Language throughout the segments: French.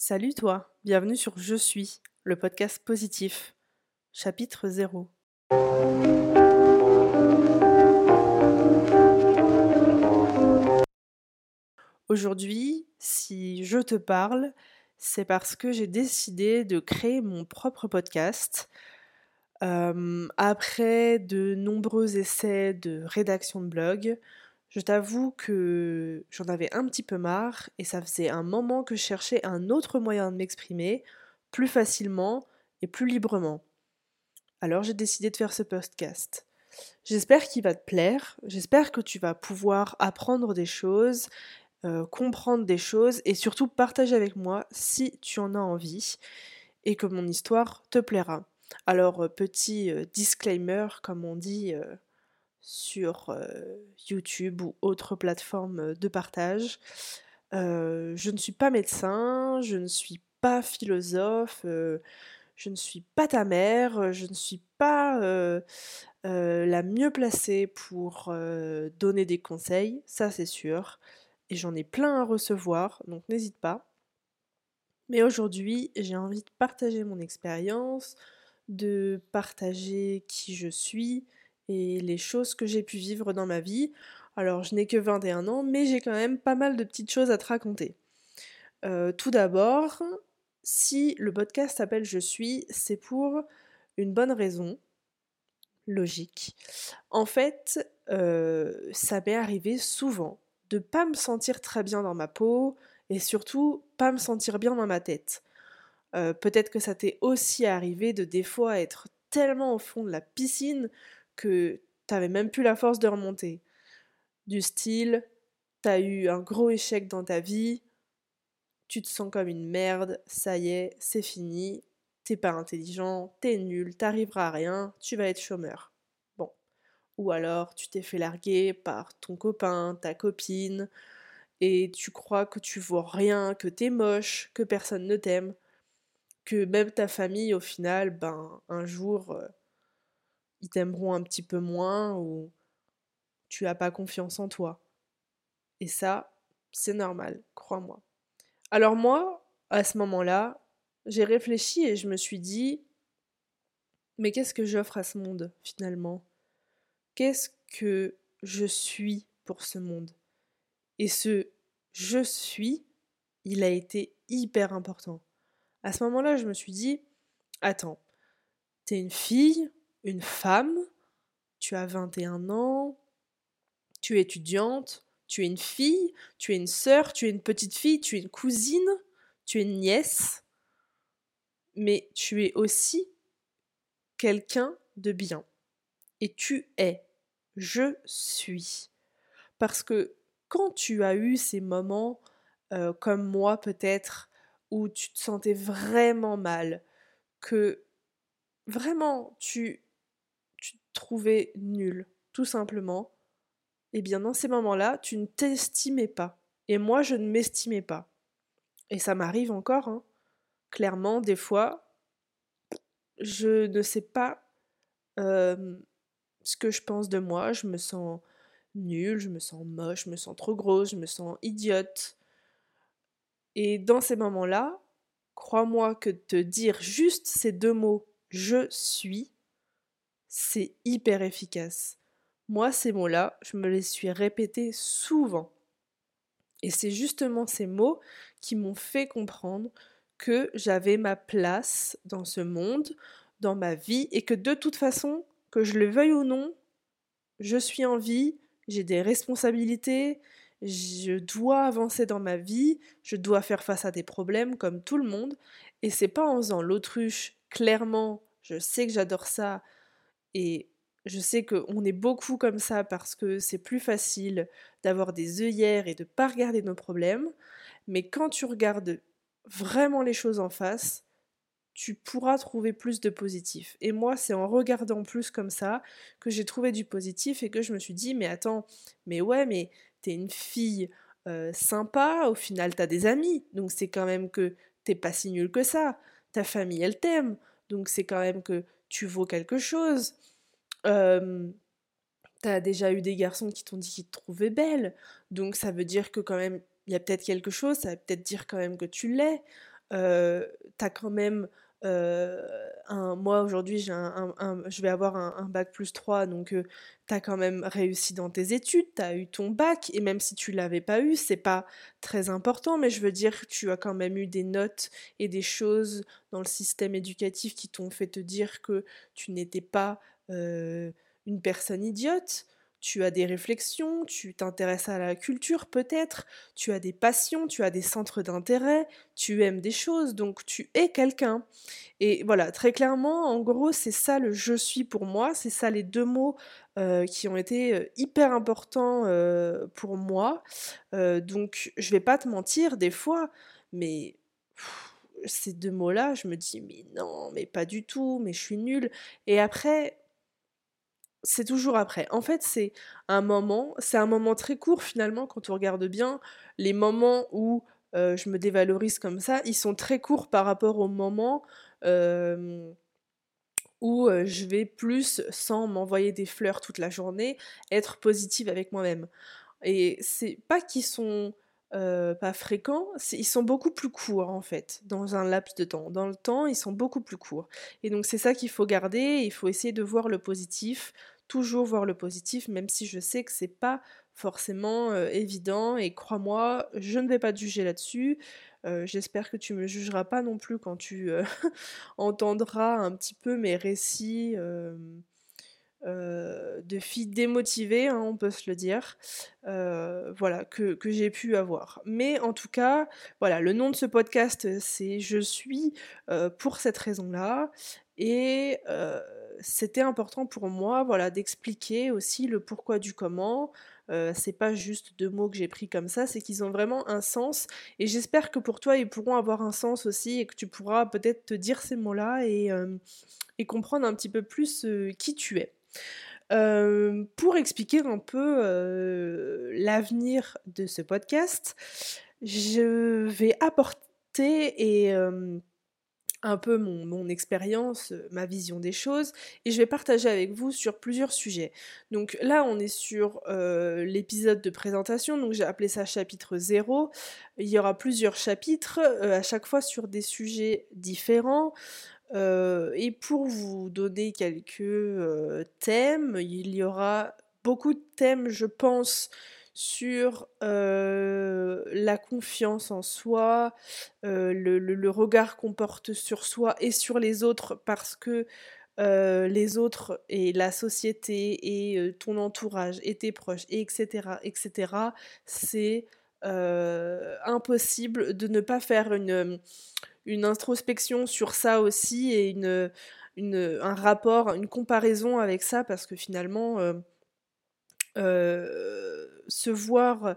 Salut toi, bienvenue sur Je suis, le podcast positif. Chapitre 0. Aujourd'hui, si je te parle, c'est parce que j'ai décidé de créer mon propre podcast. Euh, après de nombreux essais de rédaction de blog, je t'avoue que j'en avais un petit peu marre et ça faisait un moment que je cherchais un autre moyen de m'exprimer plus facilement et plus librement. Alors j'ai décidé de faire ce podcast. J'espère qu'il va te plaire, j'espère que tu vas pouvoir apprendre des choses, euh, comprendre des choses et surtout partager avec moi si tu en as envie et que mon histoire te plaira. Alors euh, petit euh, disclaimer comme on dit sur YouTube ou autres plateformes de partage. je ne suis pas médecin, je ne suis pas philosophe, je ne suis pas ta mère, je ne suis pas la mieux placée pour donner des conseils, ça c'est sûr. Et j'en ai plein à recevoir, donc n'hésite pas. Mais aujourd'hui, j'ai envie de partager mon expérience, de partager qui je suis, et les choses que j'ai pu vivre dans ma vie. Alors je n'ai que 21 ans, mais j'ai quand même pas mal de petites choses à te raconter. Euh, tout d'abord, si le podcast s'appelle Je suis, c'est pour une bonne raison, logique. En fait, euh, ça m'est arrivé souvent de pas me sentir très bien dans ma peau et surtout pas me sentir bien dans ma tête. Euh, peut-être que ça t'est aussi arrivé de des fois être tellement au fond de la piscine que t'avais même plus la force de remonter. Du style, t'as eu un gros échec dans ta vie, tu te sens comme une merde, ça y est, c'est fini, t'es pas intelligent, t'es nul, t'arriveras à rien, tu vas être chômeur. Bon. Ou alors tu t'es fait larguer par ton copain, ta copine, et tu crois que tu vaux rien, que t'es moche, que personne ne t'aime, que même ta famille au final, ben un jour euh, ils t'aimeront un petit peu moins ou tu n'as pas confiance en toi. Et ça, c'est normal, crois-moi. Alors moi, à ce moment-là, j'ai réfléchi et je me suis dit, mais qu'est-ce que j'offre à ce monde finalement? Qu'est-ce que je suis pour ce monde? Et ce je suis, il a été hyper important. À ce moment-là, je me suis dit, attends, t'es une fille, une femme, tu as 21 ans, tu es étudiante, tu es une fille, tu es une sœur, tu es une petite fille, tu es une cousine, tu es une nièce, mais tu es aussi quelqu'un de bien. Et tu es, je suis. Parce que quand tu as eu ces moments, euh, comme moi peut-être, où tu te sentais vraiment mal, que vraiment tu trouver nul, tout simplement, eh bien dans ces moments-là, tu ne t'estimais pas. Et moi, je ne m'estimais pas. Et ça m'arrive encore, hein. clairement, des fois, je ne sais pas ce que je pense de moi, je me sens nulle, je me sens moche, je me sens trop grosse, je me sens idiote. Et dans ces moments-là, crois-moi que te dire juste ces deux mots, je suis, c'est hyper efficace. Moi, ces mots-là, je me les suis répétés souvent. Et c'est justement ces mots qui m'ont fait comprendre que j'avais ma place dans ce monde, dans ma vie, et que de toute façon, que je le veuille ou non, je suis en vie, j'ai des responsabilités, je dois avancer dans ma vie, je dois faire face à des problèmes comme tout le monde, et c'est pas en faisant l'autruche, clairement, je sais que j'adore ça, et je sais qu'on est beaucoup comme ça parce que c'est plus facile d'avoir des œillères et de pas regarder nos problèmes. Mais quand tu regardes vraiment les choses en face, tu pourras trouver plus de positif. Et moi, c'est en regardant plus comme ça que j'ai trouvé du positif et que je me suis dit, mais attends, mais ouais, mais t'es une fille euh, sympa, au final t'as des amis, donc c'est quand même que t'es pas si nul que ça. Ta famille, elle t'aime, donc c'est quand même que tu vaux quelque chose. Euh, T'as déjà eu des garçons qui t'ont dit qu'ils te trouvaient belle, donc ça veut dire que quand même, il y a peut-être quelque chose, ça veut peut-être dire quand même que tu l'es. t'as quand même un, moi aujourd'hui je vais avoir un, bac plus 3 donc tu t'as quand même réussi dans tes études, t'as eu ton bac et même si tu l'avais pas eu c'est pas très important mais je veux dire tu as quand même eu des notes et des choses dans le système éducatif qui t'ont fait te dire que tu n'étais pas une personne idiote tu as des réflexions, tu t'intéresses à la culture peut-être, tu as des passions, tu as des centres d'intérêt, tu aimes des choses, donc tu es quelqu'un. Et voilà, très clairement, en gros, c'est ça le je suis pour moi, c'est ça les deux mots euh, qui ont été euh, hyper importants euh, pour moi. donc je vais pas te mentir, des fois, mais ces deux mots-là, je me dis, mais non, mais pas du tout, mais je suis nulle. Et après, c'est toujours après. En fait, c'est un moment, c'est un moment très court finalement quand on regarde bien. Les moments où je me dévalorise comme ça, ils sont très courts par rapport au moment où je vais plus, sans m'envoyer des fleurs toute la journée, être positive avec moi-même. Et c'est pas qu'ils sont pas fréquents, ils sont beaucoup plus courts en fait, dans un laps de temps. Dans le temps, ils sont beaucoup plus courts. Et donc c'est ça qu'il faut garder, il faut essayer de voir le positif, toujours voir le positif, même si je sais que c'est pas forcément évident. Et crois-moi, je ne vais pas te juger là-dessus. J'espère que tu me jugeras pas non plus quand tu entendras un petit peu mes récits euh, de filles démotivées, hein, on peut se le dire, euh, voilà, que, j'ai pu avoir. Mais en tout cas, voilà, le nom de ce podcast, c'est Je suis euh, pour cette raison-là. Et c'était important pour moi, voilà, d'expliquer aussi le pourquoi du comment. c'est pas juste deux mots que j'ai pris comme ça, c'est qu'ils ont vraiment un sens. Et j'espère que pour toi, ils pourront avoir un sens aussi et que tu pourras peut-être te dire ces mots-là et, et comprendre un petit peu plus qui tu es. Euh, pour expliquer un peu euh, l'avenir de ce podcast, je vais apporter et euh, un peu mon, expérience, ma vision des choses, et je vais partager avec vous sur plusieurs sujets. Donc là, on est sur l'épisode de présentation, donc j'ai appelé ça chapitre 0. Il y aura plusieurs chapitres, à chaque fois sur des sujets différents. Euh, et pour vous donner quelques euh, thèmes, il y aura beaucoup de thèmes, je pense, sur euh, la confiance en soi, le, regard qu'on porte sur soi et sur les autres, parce que les autres et la société et ton entourage et tes proches, etc., etc., c'est impossible de ne pas faire une introspection sur ça aussi et un rapport, une comparaison avec ça parce que finalement, euh, se voir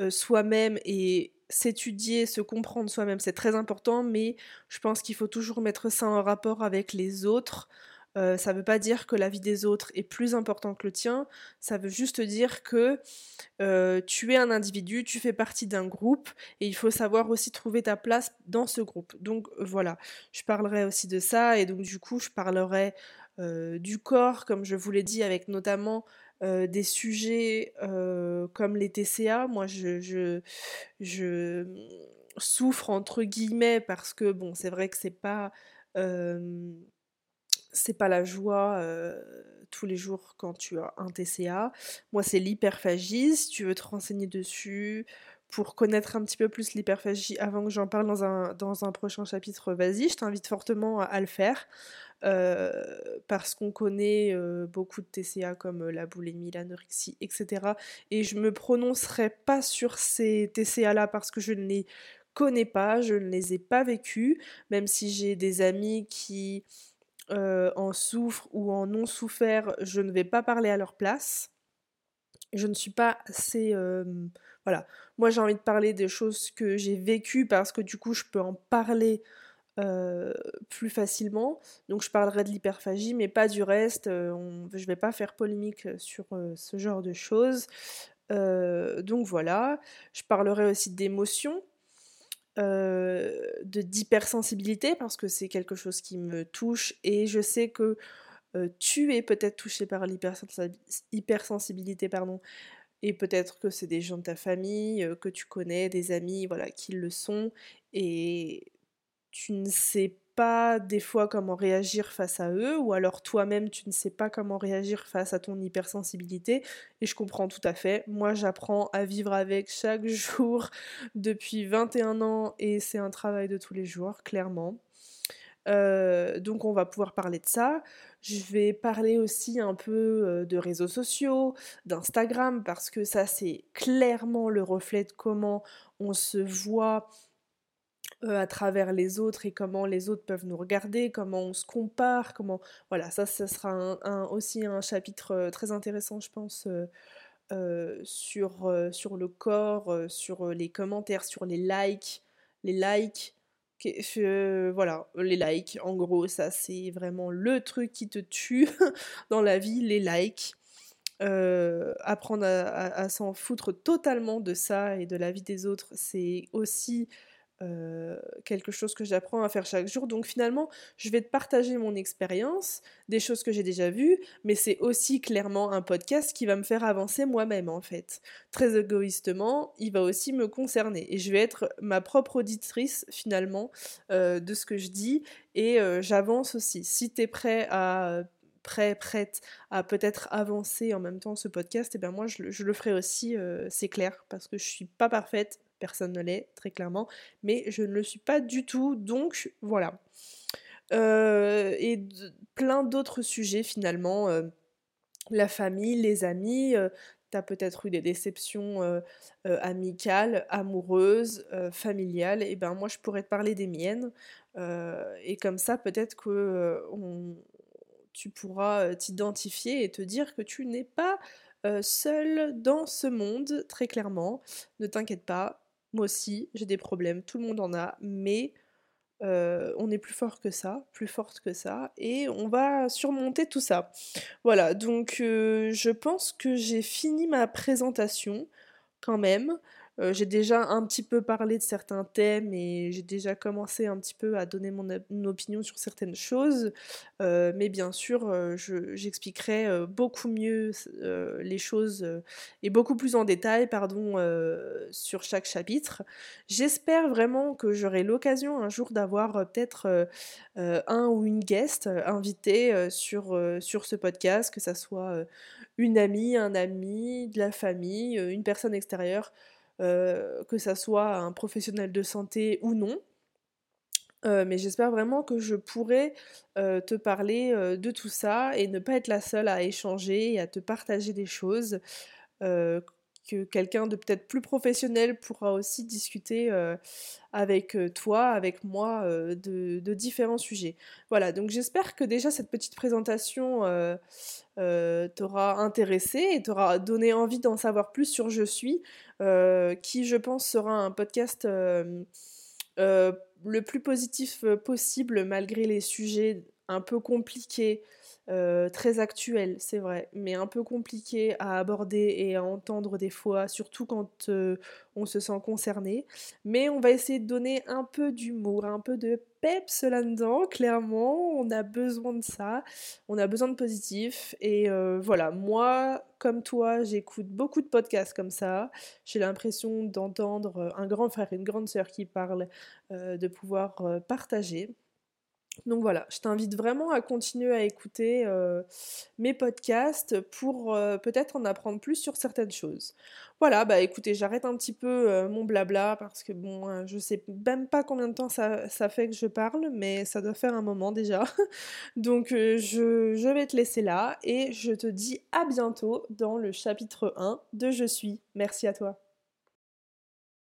euh, soi-même et s'étudier, se comprendre soi-même, c'est très important, mais je pense qu'il faut toujours mettre ça en rapport avec les autres. Euh, ça ne veut pas dire que la vie des autres est plus importante que le tien, ça veut juste dire que tu es un individu, tu fais partie d'un groupe et il faut savoir aussi trouver ta place dans ce groupe. Donc voilà, je parlerai aussi de ça et donc du coup je parlerai du corps, comme je vous l'ai dit, avec notamment des sujets comme les TCA. Moi je, souffre entre guillemets parce que bon c'est vrai que c'est pas c'est pas la joie tous les jours quand tu as un TCA. Moi, c'est l'hyperphagie. Tu veux te renseigner dessus pour connaître un petit peu plus l'hyperphagie avant que j'en parle dans un, dans un prochain chapitre, vas-y, je t'invite fortement à, le faire. parce qu'on connaît beaucoup de TCA comme la boulimie, l'anorexie, etc. Et je me prononcerai pas sur ces TCA-là parce que je ne les connais pas, je ne les ai pas vécus, même si j'ai des amis qui euh, en souffrent ou en ont souffert, je ne vais pas parler à leur place. Je ne suis pas assez... Euh, voilà. Moi j'ai envie de parler des choses que j'ai vécues parce que du coup je peux en parler euh, plus facilement. Donc je parlerai de l'hyperphagie, mais pas du reste. je ne vais pas faire polémique sur ce genre de choses. donc voilà. Je parlerai aussi d'émotions de d'hypersensibilité parce que c'est quelque chose qui me touche et je sais que tu es peut-être touché par l'hypersensibilité pardon et peut-être que c'est des gens de ta famille que tu connais, des amis voilà qui le sont et tu ne sais pas des fois comment réagir face à eux, ou alors toi-même tu ne sais pas comment réagir face à ton hypersensibilité, et je comprends tout à fait. Moi j'apprends à vivre avec chaque jour depuis 21 ans, et c'est un travail de tous les jours, clairement. Euh, donc on va pouvoir parler de ça. Je vais parler aussi un peu euh, de réseaux sociaux, d'Instagram, parce que ça c'est clairement le reflet de comment on se voit euh, à travers les autres et comment les autres peuvent nous regarder, comment on se compare, comment... Voilà, ça, ça sera aussi un chapitre très intéressant, je pense, sur, sur le corps, sur les commentaires, sur les likes, les likes. Voilà, les likes, en gros, ça c'est vraiment le truc qui te tue dans la vie, les likes. apprendre à s'en foutre totalement de ça et de la vie des autres, c'est aussi euh, quelque chose que j'apprends à faire chaque jour. Donc finalement, je vais te partager mon expérience, des choses que j'ai déjà vues, mais c'est aussi clairement un podcast qui va me faire avancer moi-même en fait. Très égoïstement, il va aussi me concerner et je vais être ma propre auditrice finalement euh, de ce que je dis et euh, j'avance aussi. Si tu es prêt à prêt, prête à peut-être avancer en même temps ce podcast, et eh bien moi je, le ferai aussi, c'est clair, parce que je suis pas parfaite, personne ne l'est, très clairement, mais je ne le suis pas du tout, donc voilà. Euh, et plein d'autres sujets finalement, euh, la famille, les amis, euh, t'as peut-être eu des déceptions amicales, amoureuses, familiales, et ben moi je pourrais te parler des miennes, et comme ça peut-être que tu pourras t'identifier et te dire que tu n'es pas seul dans ce monde, très clairement. Ne t'inquiète pas, moi aussi, j'ai des problèmes, tout le monde en a, mais euh, on est plus fort que ça, plus forte que ça, et on va surmonter tout ça. Voilà, donc euh, je pense que j'ai fini ma présentation quand même. Euh, j'ai déjà un petit peu parlé de certains thèmes et j'ai déjà commencé un petit peu à donner mon, opinion sur certaines choses, euh, mais bien sûr, euh, j'expliquerai beaucoup mieux les choses et beaucoup plus en détail, pardon, sur chaque chapitre. J'espère vraiment que j'aurai l'occasion un jour d'avoir peut-être un ou une guest invité sur, sur ce podcast, que ça soit une amie, un ami, de la famille, une personne extérieure. Euh, que ça soit un professionnel de santé ou non. Euh, mais j'espère vraiment que je pourrai euh, te parler de tout ça et ne pas être la seule à échanger et à te partager des choses que quelqu'un de peut-être plus professionnel pourra aussi discuter avec toi, avec moi, euh, de, différents sujets. Voilà, donc j'espère que déjà cette petite présentation t'aura intéressé et t'aura donné envie d'en savoir plus sur Je suis, qui je pense sera un podcast le plus positif possible malgré les sujets un peu compliqués euh, très actuel, c'est vrai, mais un peu compliqué à aborder et à entendre des fois, surtout quand euh, on se sent concerné. Mais on va essayer de donner un peu d'humour, un peu de peps là-dedans, clairement, on a besoin de ça, on a besoin de positif. Et euh, voilà, moi, comme toi, j'écoute beaucoup de podcasts comme ça. J'ai l'impression d'entendre un grand frère, une grande sœur qui parlent, de pouvoir partager. Donc voilà, je t'invite vraiment à continuer à écouter euh, mes podcasts pour euh, peut-être en apprendre plus sur certaines choses. Voilà, bah écoutez, j'arrête un petit peu euh, mon blabla parce que bon, je sais même pas combien de temps ça, fait que je parle, mais ça doit faire un moment déjà. Donc je, je vais te laisser là et je te dis à bientôt dans le chapitre 1 de Je suis. Merci à toi.